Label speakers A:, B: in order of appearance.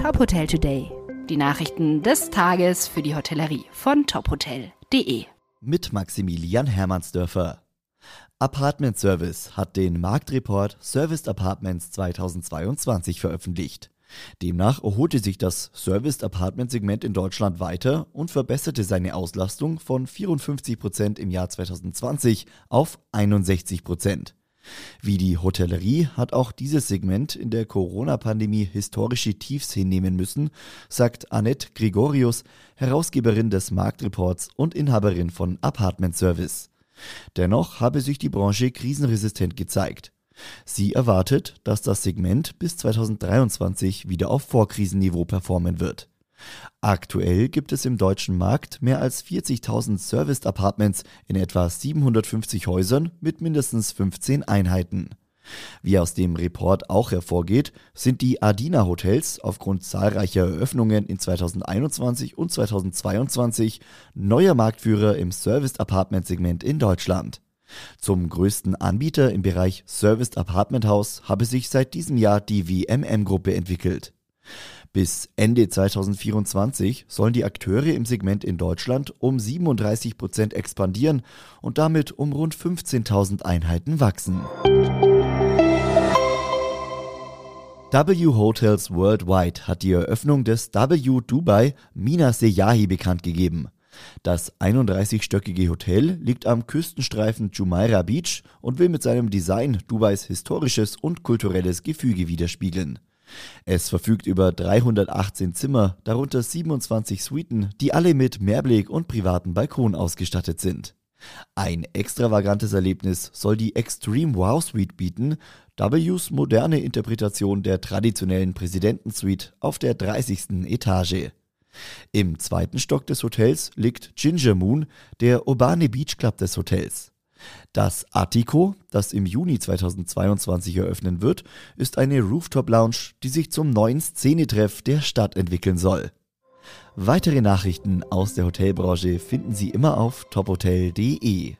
A: Top Hotel Today. Die Nachrichten des Tages für die Hotellerie von tophotel.de.
B: Mit Maximilian Hermannsdörfer. Apartment Service hat den Marktreport Serviced Apartments 2022 veröffentlicht. Demnach erholte sich das Serviced Apartment Segment in Deutschland weiter und verbesserte seine Auslastung von 54 Prozent im Jahr 2020 auf 61 Prozent. Wie die Hotellerie hat auch dieses Segment in der Corona-Pandemie historische Tiefs hinnehmen müssen, sagt Annette Gregorius, Herausgeberin des Marktreports und Inhaberin von Apartment Service. Dennoch habe sich die Branche krisenresistent gezeigt. Sie erwartet, dass das Segment bis 2023 wieder auf Vorkrisenniveau performen wird. Aktuell gibt es im deutschen Markt mehr als 40.000 Serviced Apartments in etwa 750 Häusern mit mindestens 15 Einheiten. Wie aus dem Report auch hervorgeht, sind die Adina Hotels aufgrund zahlreicher Eröffnungen in 2021 und 2022 neuer Marktführer im Serviced Apartment Segment in Deutschland. Zum größten Anbieter im Bereich Serviced Apartment House habe sich seit diesem Jahr die WMM Gruppe entwickelt. Bis Ende 2024 sollen die Akteure im Segment in Deutschland um 37 Prozent expandieren und damit um rund 15.000 Einheiten wachsen. W Hotels Worldwide hat die Eröffnung des W Dubai Mina Seyahi bekannt gegeben. Das 31-stöckige Hotel liegt am Küstenstreifen Jumeirah Beach und will mit seinem Design Dubais historisches und kulturelles Gefüge widerspiegeln. Es verfügt über 318 Zimmer, darunter 27 Suiten, die alle mit Mehrblick und privaten Balkon ausgestattet sind. Ein extravagantes Erlebnis soll die Extreme Wow Suite bieten, Ws moderne Interpretation der traditionellen Präsidentensuite auf der 30. Etage. Im zweiten Stock des Hotels liegt Ginger Moon, der urbane Beach Club des Hotels. Das Attico, das im Juni 2022 eröffnen wird, ist eine Rooftop-Lounge, die sich zum neuen Szenetreff der Stadt entwickeln soll. Weitere Nachrichten aus der Hotelbranche finden Sie immer auf tophotel.de.